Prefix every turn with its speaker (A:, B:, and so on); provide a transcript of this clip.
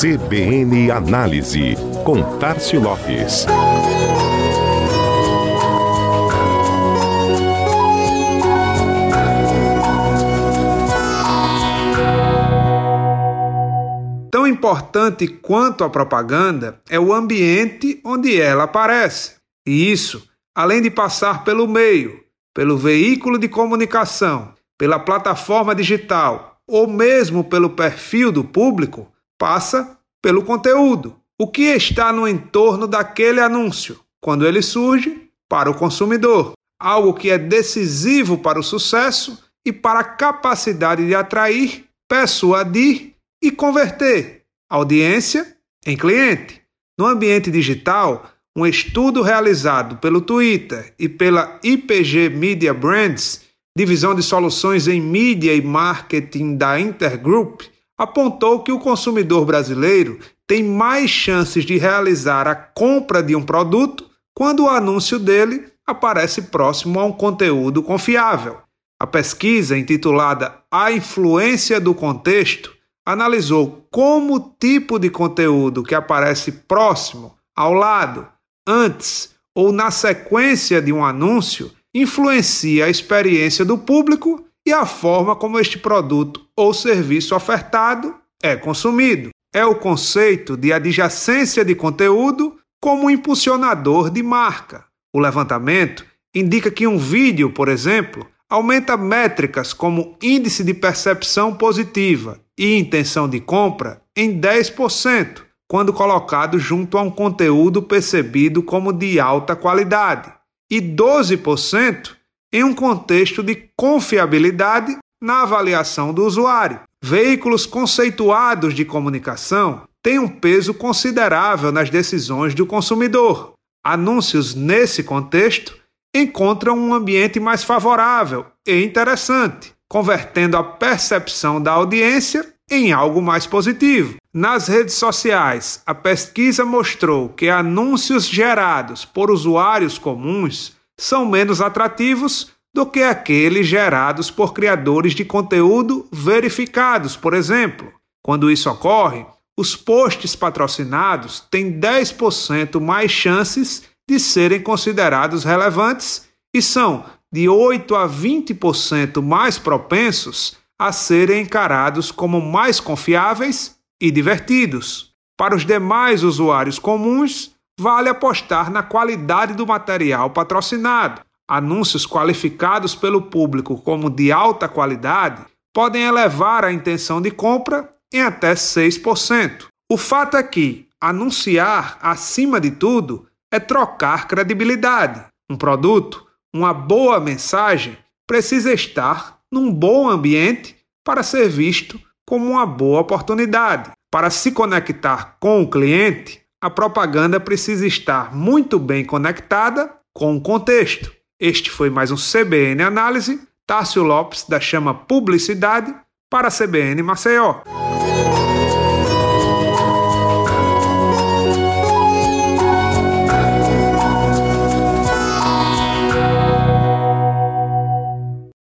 A: CBN Análise, com Tarcio Lopes.
B: Tão importante quanto a propaganda é o ambiente onde ela aparece. E isso, além de passar pelo meio, pelo veículo de comunicação, pela plataforma digital ou mesmo pelo perfil do público, passa pelo conteúdo. O que está no entorno daquele anúncio, quando ele surge, para o consumidor. Algo que é decisivo para o sucesso e para a capacidade de atrair, persuadir e converter audiência em cliente. No ambiente digital, um estudo realizado pelo Twitter e pela IPG Media Brands, divisão de soluções em mídia e marketing da Intergroup, apontou que o consumidor brasileiro tem mais chances de realizar a compra de um produto quando o anúncio dele aparece próximo a um conteúdo confiável. A pesquisa, intitulada A Influência do Contexto, analisou como o tipo de conteúdo que aparece próximo, ao lado, antes ou na sequência de um anúncio influencia a experiência do público e a forma como este produto ou serviço ofertado é consumido. É o conceito de adjacência de conteúdo como impulsionador de marca. O levantamento indica que um vídeo, por exemplo, aumenta métricas como índice de percepção positiva e intenção de compra em 10%, quando colocado junto a um conteúdo percebido como de alta qualidade, e 12% em um contexto de confiabilidade na avaliação do usuário. Veículos conceituados de comunicação têm um peso considerável nas decisões do consumidor. Anúncios nesse contexto encontram um ambiente mais favorável e interessante, convertendo a percepção da audiência em algo mais positivo. Nas redes sociais, a pesquisa mostrou que anúncios gerados por usuários comuns são menos atrativos do que aqueles gerados por criadores de conteúdo verificados, por exemplo. Quando isso ocorre, os posts patrocinados têm 10% mais chances de serem considerados relevantes e são de 8 a 20% mais propensos a serem encarados como mais confiáveis e divertidos. Para os demais usuários comuns, vale apostar na qualidade do material patrocinado. Anúncios qualificados pelo público como de alta qualidade podem elevar a intenção de compra em até 6%. O fato é que anunciar, acima de tudo, é trocar credibilidade. Um produto, uma boa mensagem, precisa estar num bom ambiente para ser visto como uma boa oportunidade. Para se conectar com o cliente, a propaganda precisa estar muito bem conectada com o contexto. Este foi mais um CBN Análise. Tássio Lopes, da Chama Publicidade, para a CBN Maceió.